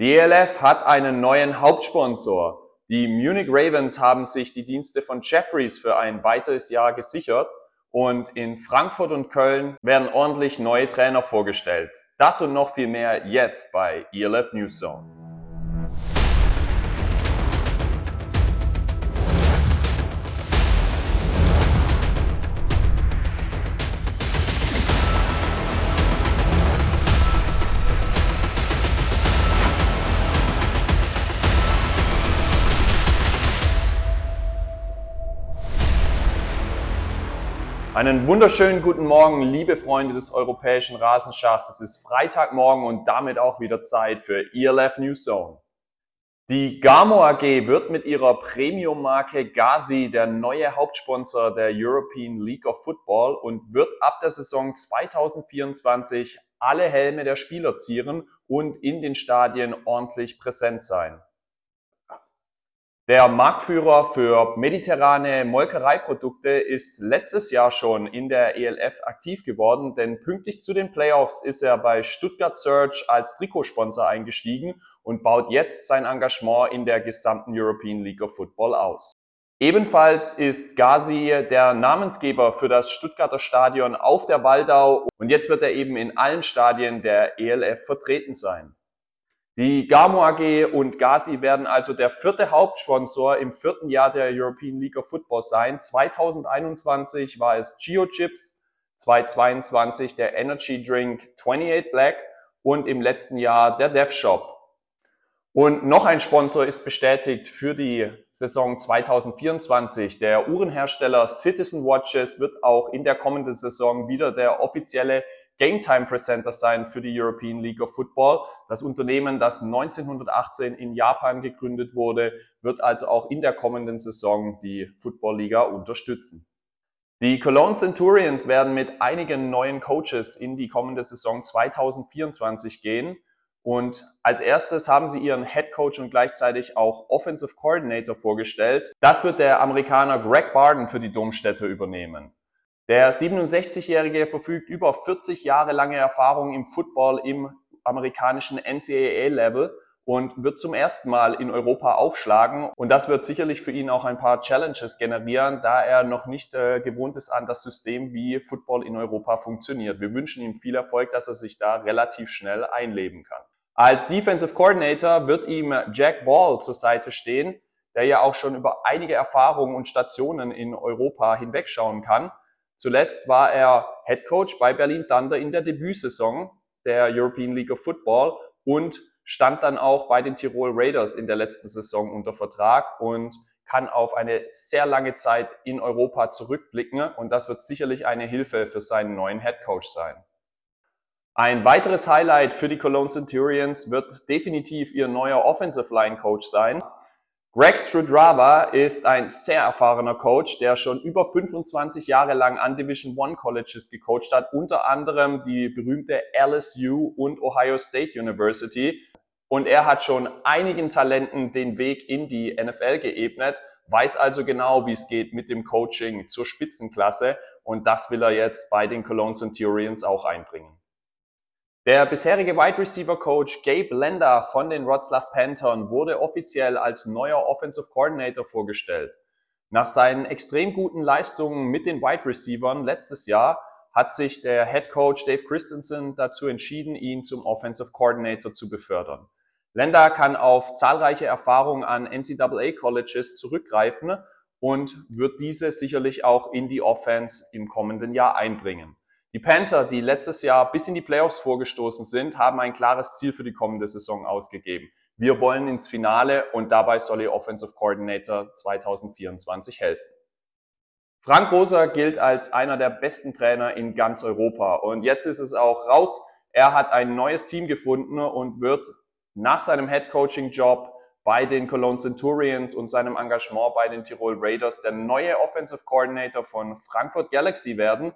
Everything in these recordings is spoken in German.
Die ELF hat einen neuen Hauptsponsor. Die Munich Ravens haben sich die Dienste von Jeffries für ein weiteres Jahr gesichert und in Frankfurt und Köln werden ordentlich neue Trainer vorgestellt. Das und noch viel mehr jetzt bei ELF News Zone. Einen wunderschönen guten Morgen, liebe Freunde des europäischen Rasenschachs. Es ist Freitagmorgen und damit auch wieder Zeit für ELF News Zone. Die Gamo AG wird mit ihrer Premium-Marke Gazi der neue Hauptsponsor der European League of Football und wird ab der Saison 2024 alle Helme der Spieler zieren und in den Stadien ordentlich präsent sein. Der Marktführer für mediterrane Molkereiprodukte ist letztes Jahr schon in der ELF aktiv geworden, denn pünktlich zu den Playoffs ist er bei Stuttgart Search als Trikotsponsor eingestiegen und baut jetzt sein Engagement in der gesamten European League of Football aus. Ebenfalls ist Gazi der Namensgeber für das Stuttgarter Stadion auf der Waldau und jetzt wird er eben in allen Stadien der ELF vertreten sein. Die Gamo AG und Gazi werden also der vierte Hauptsponsor im vierten Jahr der European League of Football sein. 2021 war es GeoChips, 2022 der Energy Drink 28 Black und im letzten Jahr der Dev Shop. Und noch ein Sponsor ist bestätigt für die Saison 2024. Der Uhrenhersteller Citizen Watches wird auch in der kommenden Saison wieder der offizielle Game Time Presenter sein für die European League of Football. Das Unternehmen, das 1918 in Japan gegründet wurde, wird also auch in der kommenden Saison die Football Liga unterstützen. Die Cologne Centurions werden mit einigen neuen Coaches in die kommende Saison 2024 gehen. Und als erstes haben sie ihren Head Coach und gleichzeitig auch Offensive Coordinator vorgestellt. Das wird der Amerikaner Greg Barden für die Domstädte übernehmen. Der 67-Jährige verfügt über 40 Jahre lange Erfahrung im Football im amerikanischen NCAA-Level und wird zum ersten Mal in Europa aufschlagen. Und das wird sicherlich für ihn auch ein paar Challenges generieren, da er noch nicht äh, gewohnt ist an das System, wie Football in Europa funktioniert. Wir wünschen ihm viel Erfolg, dass er sich da relativ schnell einleben kann. Als Defensive Coordinator wird ihm Jack Ball zur Seite stehen, der ja auch schon über einige Erfahrungen und Stationen in Europa hinwegschauen kann. Zuletzt war er Head Coach bei Berlin Thunder in der Debütsaison der European League of Football und stand dann auch bei den Tirol Raiders in der letzten Saison unter Vertrag und kann auf eine sehr lange Zeit in Europa zurückblicken und das wird sicherlich eine Hilfe für seinen neuen Head Coach sein. Ein weiteres Highlight für die Cologne Centurions wird definitiv ihr neuer Offensive Line Coach sein. Greg Strudrava ist ein sehr erfahrener Coach, der schon über 25 Jahre lang an Division One Colleges gecoacht hat, unter anderem die berühmte LSU und Ohio State University. Und er hat schon einigen Talenten den Weg in die NFL geebnet, weiß also genau, wie es geht mit dem Coaching zur Spitzenklasse. Und das will er jetzt bei den Cologne Centurions auch einbringen. Der bisherige Wide Receiver Coach Gabe Lender von den Wroclaw Panthers wurde offiziell als neuer Offensive Coordinator vorgestellt. Nach seinen extrem guten Leistungen mit den Wide Receivern letztes Jahr hat sich der Head Coach Dave Christensen dazu entschieden, ihn zum Offensive Coordinator zu befördern. Lender kann auf zahlreiche Erfahrungen an NCAA Colleges zurückgreifen und wird diese sicherlich auch in die Offense im kommenden Jahr einbringen. Die Panther, die letztes Jahr bis in die Playoffs vorgestoßen sind, haben ein klares Ziel für die kommende Saison ausgegeben. Wir wollen ins Finale und dabei soll ihr Offensive Coordinator 2024 helfen. Frank Rosa gilt als einer der besten Trainer in ganz Europa und jetzt ist es auch raus. Er hat ein neues Team gefunden und wird nach seinem Head Coaching Job bei den Cologne Centurions und seinem Engagement bei den Tirol Raiders der neue Offensive Coordinator von Frankfurt Galaxy werden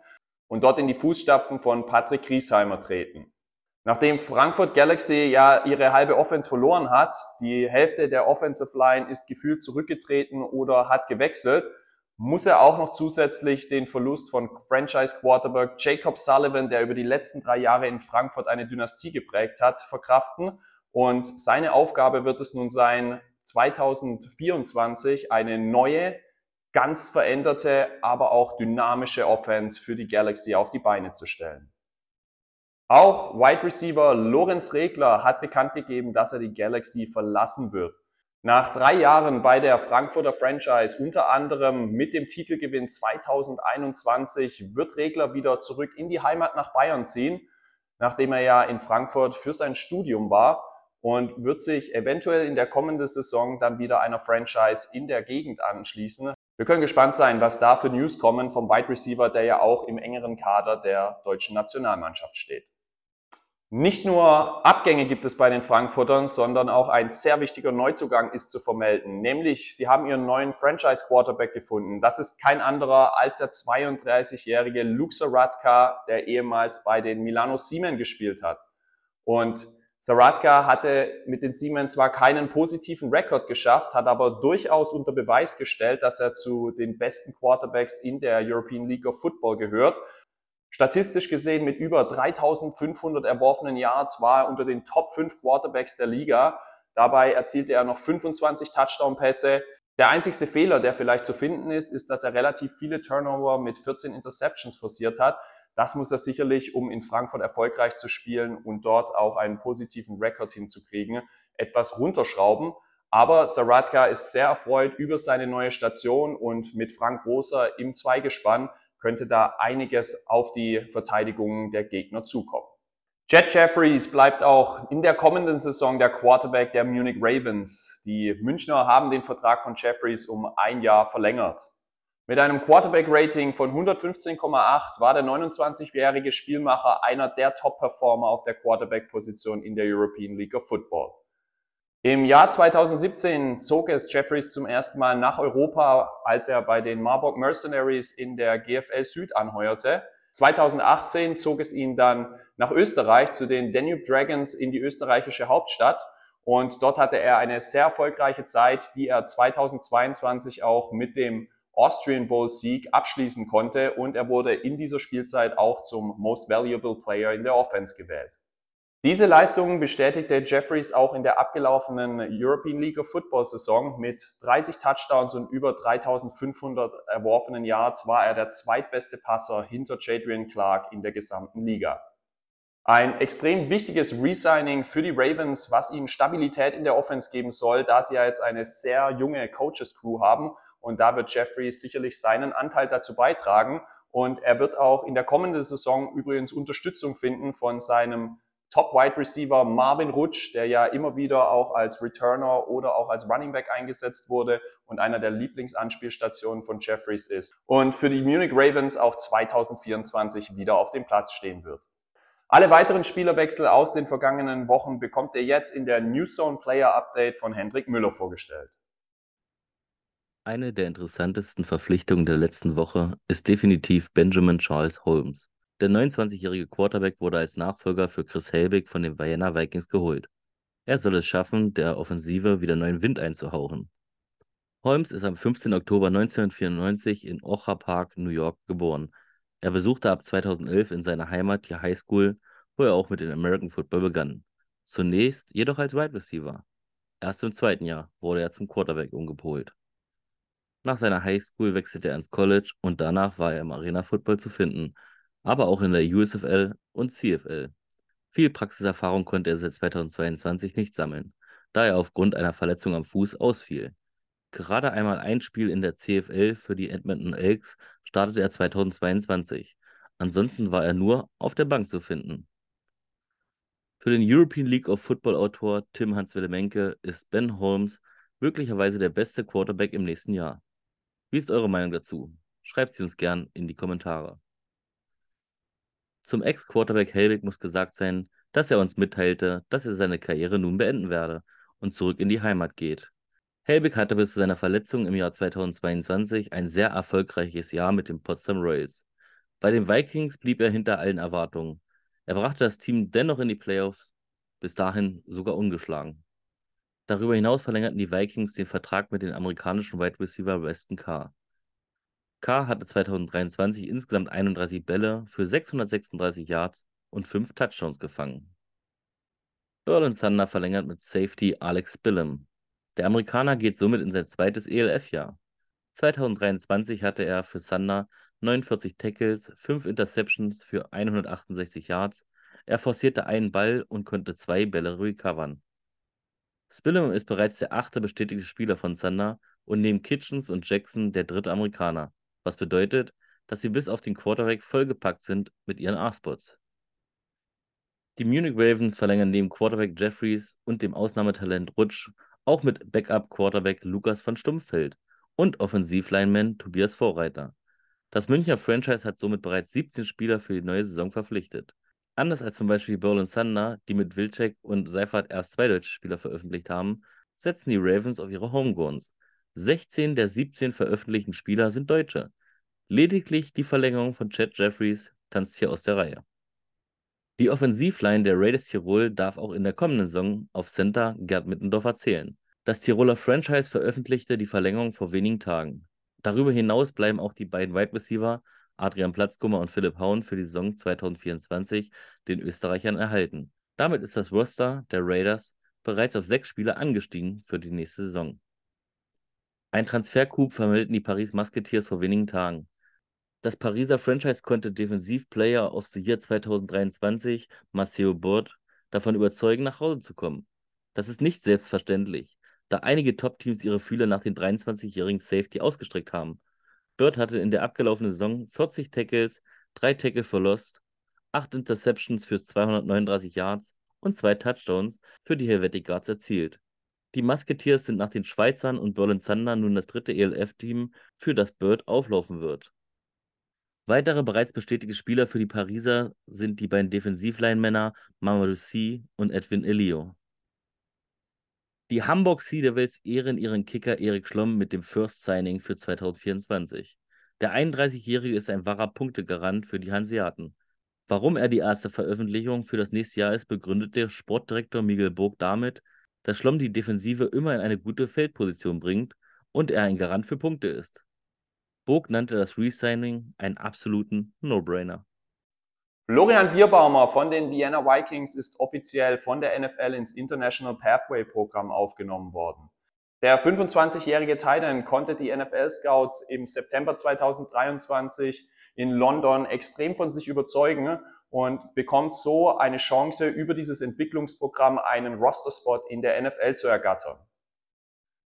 und dort in die Fußstapfen von Patrick Griesheimer treten. Nachdem Frankfurt Galaxy ja ihre halbe Offense verloren hat, die Hälfte der Offensive Line ist gefühlt zurückgetreten oder hat gewechselt, muss er auch noch zusätzlich den Verlust von Franchise Quarterback Jacob Sullivan, der über die letzten drei Jahre in Frankfurt eine Dynastie geprägt hat, verkraften. Und seine Aufgabe wird es nun sein, 2024 eine neue, ganz veränderte, aber auch dynamische Offense für die Galaxy auf die Beine zu stellen. Auch Wide Receiver Lorenz Regler hat bekannt gegeben, dass er die Galaxy verlassen wird. Nach drei Jahren bei der Frankfurter Franchise, unter anderem mit dem Titelgewinn 2021, wird Regler wieder zurück in die Heimat nach Bayern ziehen, nachdem er ja in Frankfurt für sein Studium war und wird sich eventuell in der kommenden Saison dann wieder einer Franchise in der Gegend anschließen. Wir können gespannt sein, was da für News kommen vom Wide Receiver, der ja auch im engeren Kader der deutschen Nationalmannschaft steht. Nicht nur Abgänge gibt es bei den Frankfurtern, sondern auch ein sehr wichtiger Neuzugang ist zu vermelden. Nämlich, sie haben ihren neuen Franchise-Quarterback gefunden. Das ist kein anderer als der 32-jährige Luke Saratka, der ehemals bei den Milano Siemen gespielt hat. Und Saratka hatte mit den Siemens zwar keinen positiven Rekord geschafft, hat aber durchaus unter Beweis gestellt, dass er zu den besten Quarterbacks in der European League of Football gehört. Statistisch gesehen mit über 3500 erworfenen Yards war er unter den Top 5 Quarterbacks der Liga. Dabei erzielte er noch 25 Touchdown-Pässe. Der einzigste Fehler, der vielleicht zu finden ist, ist, dass er relativ viele Turnover mit 14 Interceptions forciert hat. Das muss er sicherlich, um in Frankfurt erfolgreich zu spielen und dort auch einen positiven Rekord hinzukriegen, etwas runterschrauben. Aber Saratka ist sehr erfreut über seine neue Station und mit Frank Großer im Zweigespann könnte da einiges auf die Verteidigung der Gegner zukommen. Jet Jeffries bleibt auch in der kommenden Saison der Quarterback der Munich Ravens. Die Münchner haben den Vertrag von Jeffries um ein Jahr verlängert. Mit einem Quarterback-Rating von 115,8 war der 29-jährige Spielmacher einer der Top-Performer auf der Quarterback-Position in der European League of Football. Im Jahr 2017 zog es Jeffries zum ersten Mal nach Europa, als er bei den Marburg Mercenaries in der GFL Süd anheuerte. 2018 zog es ihn dann nach Österreich zu den Danube Dragons in die österreichische Hauptstadt. Und dort hatte er eine sehr erfolgreiche Zeit, die er 2022 auch mit dem Austrian Bowl Sieg abschließen konnte und er wurde in dieser Spielzeit auch zum Most Valuable Player in der Offense gewählt. Diese Leistungen bestätigte Jeffries auch in der abgelaufenen European League of Football Saison mit 30 Touchdowns und über 3500 erworfenen Yards war er der zweitbeste Passer hinter Jadrian Clark in der gesamten Liga. Ein extrem wichtiges Resigning für die Ravens, was ihnen Stabilität in der Offense geben soll, da sie ja jetzt eine sehr junge Coaches Crew haben. Und da wird Jeffrey sicherlich seinen Anteil dazu beitragen. Und er wird auch in der kommenden Saison übrigens Unterstützung finden von seinem Top Wide Receiver Marvin Rutsch, der ja immer wieder auch als Returner oder auch als Running Back eingesetzt wurde und einer der Lieblingsanspielstationen von Jeffries ist. Und für die Munich Ravens auch 2024 wieder auf dem Platz stehen wird. Alle weiteren Spielerwechsel aus den vergangenen Wochen bekommt ihr jetzt in der Newzone Player Update von Hendrik Müller vorgestellt. Eine der interessantesten Verpflichtungen der letzten Woche ist definitiv Benjamin Charles Holmes. Der 29-jährige Quarterback wurde als Nachfolger für Chris Helbig von den Vienna Vikings geholt. Er soll es schaffen, der Offensive wieder neuen Wind einzuhauchen. Holmes ist am 15. Oktober 1994 in Ocha Park, New York, geboren er besuchte ab 2011 in seiner Heimat die High School, wo er auch mit dem American Football begann. Zunächst jedoch als Wide Receiver. Erst im zweiten Jahr wurde er zum Quarterback umgepolt. Nach seiner High School wechselte er ins College und danach war er im Arena Football zu finden, aber auch in der USFL und CFL. Viel Praxiserfahrung konnte er seit 2022 nicht sammeln, da er aufgrund einer Verletzung am Fuß ausfiel. Gerade einmal ein Spiel in der CFL für die Edmonton Elks startete er 2022. Ansonsten war er nur auf der Bank zu finden. Für den European League of Football Autor Tim Hans-Willemenke ist Ben Holmes möglicherweise der beste Quarterback im nächsten Jahr. Wie ist eure Meinung dazu? Schreibt sie uns gern in die Kommentare. Zum Ex-Quarterback Helwig muss gesagt sein, dass er uns mitteilte, dass er seine Karriere nun beenden werde und zurück in die Heimat geht. Helbig hatte bis zu seiner Verletzung im Jahr 2022 ein sehr erfolgreiches Jahr mit den Potsdam Royals. Bei den Vikings blieb er hinter allen Erwartungen. Er brachte das Team dennoch in die Playoffs, bis dahin sogar ungeschlagen. Darüber hinaus verlängerten die Vikings den Vertrag mit dem amerikanischen Wide Receiver Weston Carr. Carr hatte 2023 insgesamt 31 Bälle für 636 Yards und 5 Touchdowns gefangen. Berlin Thunder verlängert mit Safety Alex Billum. Der Amerikaner geht somit in sein zweites ELF-Jahr. 2023 hatte er für Thunder 49 Tackles, 5 Interceptions für 168 Yards. Er forcierte einen Ball und konnte zwei Bälle recovern. Spillum ist bereits der achte bestätigte Spieler von Thunder und neben Kitchens und Jackson der dritte Amerikaner, was bedeutet, dass sie bis auf den Quarterback vollgepackt sind mit ihren A-Spots. Die Munich Ravens verlängern neben Quarterback Jeffries und dem Ausnahmetalent Rutsch auch mit Backup-Quarterback Lukas von Stumpfeld und Offensivlineman Tobias Vorreiter. Das Münchner Franchise hat somit bereits 17 Spieler für die neue Saison verpflichtet. Anders als zum Beispiel Berlin Thunder, die mit Wilczek und Seifert erst zwei deutsche Spieler veröffentlicht haben, setzen die Ravens auf ihre Homegrowns. 16 der 17 veröffentlichten Spieler sind Deutsche. Lediglich die Verlängerung von Chad Jeffries tanzt hier aus der Reihe. Die Offensivline der Raiders Tirol darf auch in der kommenden Saison auf Center Gerd Mittendorf zählen. Das Tiroler Franchise veröffentlichte die Verlängerung vor wenigen Tagen. Darüber hinaus bleiben auch die beiden Wide Receiver Adrian Platzkummer und Philipp Hauen für die Saison 2024 den Österreichern erhalten. Damit ist das Roster der Raiders bereits auf sechs Spieler angestiegen für die nächste Saison. Ein Transfercoup vermeldeten die Paris Musketeers vor wenigen Tagen. Das Pariser Franchise konnte Defensiv Player of the Year 2023 Maceo Bord davon überzeugen, nach Hause zu kommen. Das ist nicht selbstverständlich, da einige Top-Teams ihre Fühler nach den 23-jährigen Safety ausgestreckt haben. Bird hatte in der abgelaufenen Saison 40 Tackles, 3 Tackle for Lost, 8 Interceptions für 239 Yards und 2 Touchdowns für die Helvetic Guards erzielt. Die Musketeers sind nach den Schweizern und Berlin Thunder nun das dritte ELF-Team, für das Bird auflaufen wird. Weitere bereits bestätigte Spieler für die Pariser sind die beiden Defensivline-Männer Mamadou C. und Edwin Elio. Die Hamburg Sea Devils ehren ihren Kicker Erik Schlomm mit dem First Signing für 2024. Der 31-Jährige ist ein wahrer Punktegarant für die Hanseaten. Warum er die erste Veröffentlichung für das nächste Jahr ist, begründet der Sportdirektor Miguel Burg damit, dass Schlomm die Defensive immer in eine gute Feldposition bringt und er ein Garant für Punkte ist. Burg nannte das Resigning einen absoluten No-Brainer. Florian Bierbaumer von den Vienna Vikings ist offiziell von der NFL ins International Pathway Programm aufgenommen worden. Der 25-jährige Titan konnte die NFL Scouts im September 2023 in London extrem von sich überzeugen und bekommt so eine Chance, über dieses Entwicklungsprogramm einen Roster-Spot in der NFL zu ergattern.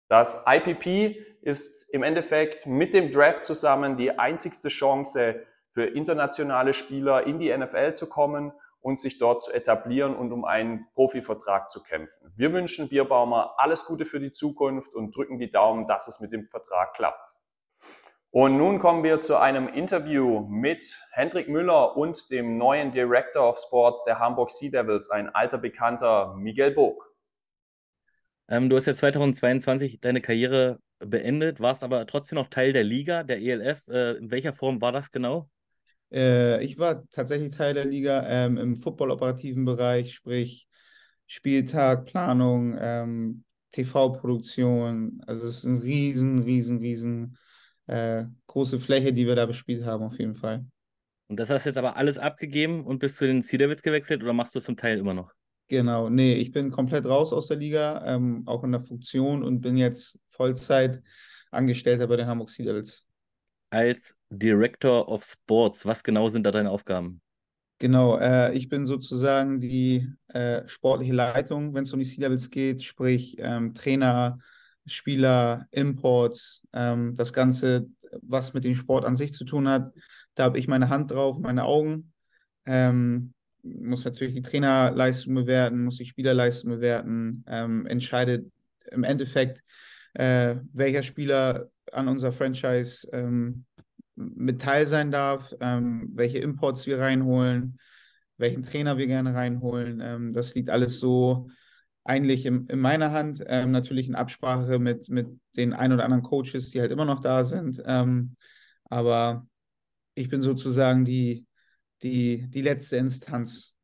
Das IPP ist im Endeffekt mit dem Draft zusammen die einzigste Chance, für internationale Spieler in die NFL zu kommen und sich dort zu etablieren und um einen Profivertrag zu kämpfen. Wir wünschen Bierbaumer alles Gute für die Zukunft und drücken die Daumen, dass es mit dem Vertrag klappt. Und nun kommen wir zu einem Interview mit Hendrik Müller und dem neuen Director of Sports der Hamburg Sea Devils, ein alter Bekannter Miguel Bog. Ähm, du hast ja 2022 deine Karriere beendet, warst aber trotzdem noch Teil der Liga, der ELF. Äh, in welcher Form war das genau? Äh, ich war tatsächlich Teil der Liga ähm, im footballoperativen Bereich, sprich Spieltag, Planung, ähm, TV-Produktion. Also es ist eine riesen, riesen, riesen äh, große Fläche, die wir da bespielt haben, auf jeden Fall. Und das hast du jetzt aber alles abgegeben und bist zu den Sea Devils gewechselt oder machst du es zum Teil immer noch? Genau, nee, ich bin komplett raus aus der Liga, ähm, auch in der Funktion und bin jetzt Vollzeit Angestellter bei den Hamburg Sea Devils als Director of Sports. Was genau sind da deine Aufgaben? Genau, äh, ich bin sozusagen die äh, sportliche Leitung, wenn es um die C-Levels geht, sprich ähm, Trainer, Spieler, Imports, ähm, das Ganze, was mit dem Sport an sich zu tun hat. Da habe ich meine Hand drauf, meine Augen. Ähm, muss natürlich die Trainerleistung bewerten, muss die Spielerleistung bewerten, ähm, entscheidet im Endeffekt, äh, welcher Spieler an unserer Franchise ähm, mit teil sein darf, ähm, welche Imports wir reinholen, welchen Trainer wir gerne reinholen. Ähm, das liegt alles so eigentlich in, in meiner Hand. Ähm, natürlich in Absprache mit, mit den ein oder anderen Coaches, die halt immer noch da sind. Ähm, aber ich bin sozusagen die, die, die letzte Instanz,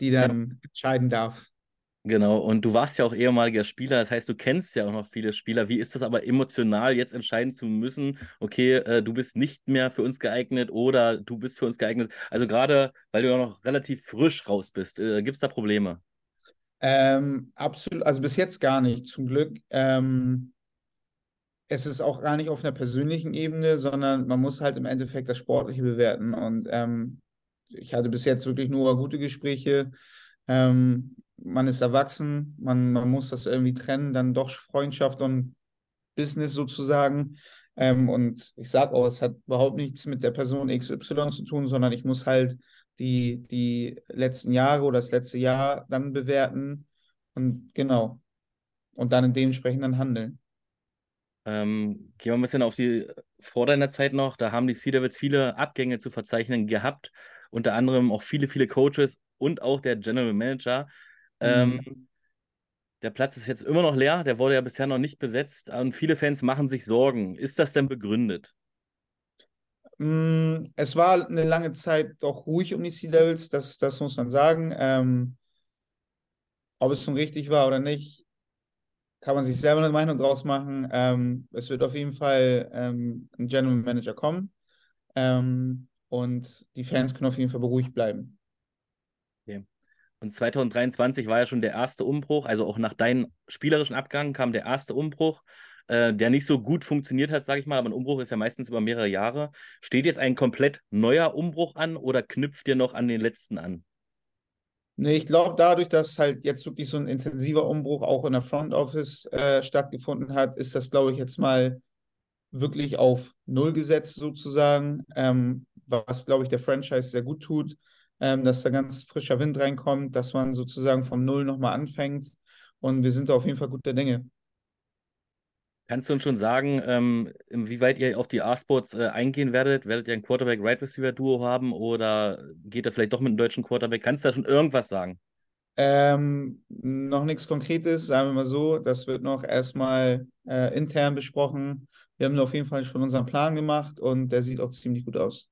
die dann ja. entscheiden darf. Genau, und du warst ja auch ehemaliger Spieler, das heißt, du kennst ja auch noch viele Spieler. Wie ist das aber emotional, jetzt entscheiden zu müssen, okay, äh, du bist nicht mehr für uns geeignet oder du bist für uns geeignet? Also gerade, weil du ja noch relativ frisch raus bist, äh, gibt es da Probleme? Ähm, absolut, also bis jetzt gar nicht, zum Glück. Ähm, es ist auch gar nicht auf einer persönlichen Ebene, sondern man muss halt im Endeffekt das Sportliche bewerten. Und ähm, ich hatte bis jetzt wirklich nur gute Gespräche. Ähm, man ist erwachsen, man, man muss das irgendwie trennen, dann doch Freundschaft und Business sozusagen. Ähm, und ich sage auch, es hat überhaupt nichts mit der Person XY zu tun, sondern ich muss halt die, die letzten Jahre oder das letzte Jahr dann bewerten und genau. Und dann dementsprechend dann handeln. Ähm, gehen wir ein bisschen auf die vor deiner Zeit noch. Da haben die Sea Devils viele Abgänge zu verzeichnen gehabt. Unter anderem auch viele, viele Coaches und auch der General Manager. Ähm, mhm. der Platz ist jetzt immer noch leer. Der wurde ja bisher noch nicht besetzt. Und viele Fans machen sich Sorgen. Ist das denn begründet? Mm, es war eine lange Zeit doch ruhig um die Sea Devils, das, das muss man sagen. Ähm, ob es schon richtig war oder nicht, kann man sich selber eine Meinung draus machen. Ähm, es wird auf jeden Fall ähm, ein General Manager kommen ähm, und die Fans können auf jeden Fall beruhigt bleiben. Und 2023 war ja schon der erste Umbruch, also auch nach deinem spielerischen Abgang kam der erste Umbruch, äh, der nicht so gut funktioniert hat, sage ich mal, aber ein Umbruch ist ja meistens über mehrere Jahre. Steht jetzt ein komplett neuer Umbruch an oder knüpft ihr noch an den letzten an? Nee, ich glaube, dadurch, dass halt jetzt wirklich so ein intensiver Umbruch auch in der Front Office äh, stattgefunden hat, ist das, glaube ich, jetzt mal wirklich auf Null gesetzt sozusagen, ähm, was, glaube ich, der Franchise sehr gut tut, ähm, dass da ganz frischer Wind reinkommt, dass man sozusagen vom Null nochmal anfängt und wir sind da auf jeden Fall guter Dinge. Kannst du uns schon sagen, ähm, inwieweit ihr auf die A-Sports äh, eingehen werdet? Werdet ihr ein Quarterback-Right-Receiver-Duo haben oder geht ihr vielleicht doch mit einem deutschen Quarterback? Kannst du da schon irgendwas sagen? Ähm, noch nichts Konkretes, sagen wir mal so. Das wird noch erstmal äh, intern besprochen. Wir haben auf jeden Fall schon unseren Plan gemacht und der sieht auch ziemlich gut aus.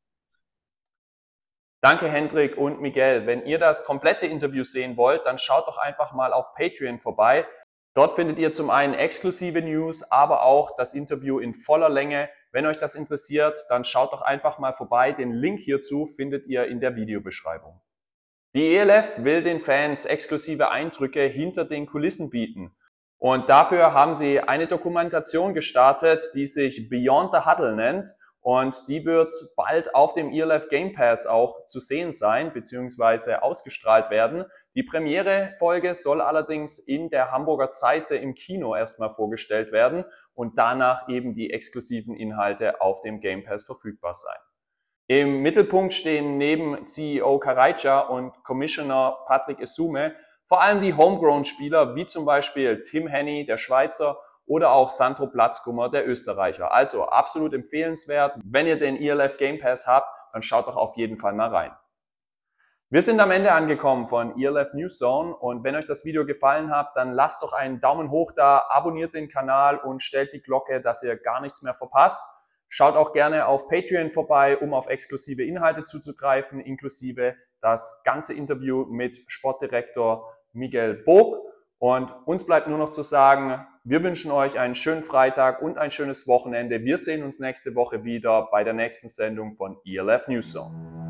Danke, Hendrik und Miguel. Wenn ihr das komplette Interview sehen wollt, dann schaut doch einfach mal auf Patreon vorbei. Dort findet ihr zum einen exklusive News, aber auch das Interview in voller Länge. Wenn euch das interessiert, dann schaut doch einfach mal vorbei. Den Link hierzu findet ihr in der Videobeschreibung. Die ELF will den Fans exklusive Eindrücke hinter den Kulissen bieten. Und dafür haben sie eine Dokumentation gestartet, die sich Beyond the Huddle nennt und die wird bald auf dem ELF Game Pass auch zu sehen sein, beziehungsweise ausgestrahlt werden. Die Premiere-Folge soll allerdings in der Hamburger Zeisse im Kino erstmal vorgestellt werden und danach eben die exklusiven Inhalte auf dem Game Pass verfügbar sein. Im Mittelpunkt stehen neben CEO Karajca und Commissioner Patrick Esume vor allem die Homegrown-Spieler, wie zum Beispiel Tim Henny, der Schweizer, oder auch Sandro Platzkummer, der Österreicher. Also absolut empfehlenswert. Wenn ihr den ELF Game Pass habt, dann schaut doch auf jeden Fall mal rein. Wir sind am Ende angekommen von ELF News Zone und wenn euch das Video gefallen hat, dann lasst doch einen Daumen hoch da, abonniert den Kanal und stellt die Glocke, dass ihr gar nichts mehr verpasst. Schaut auch gerne auf Patreon vorbei, um auf exklusive Inhalte zuzugreifen, inklusive das ganze Interview mit Sportdirektor Miguel Bog. Und uns bleibt nur noch zu sagen, wir wünschen euch einen schönen Freitag und ein schönes Wochenende. Wir sehen uns nächste Woche wieder bei der nächsten Sendung von ELF News Zone.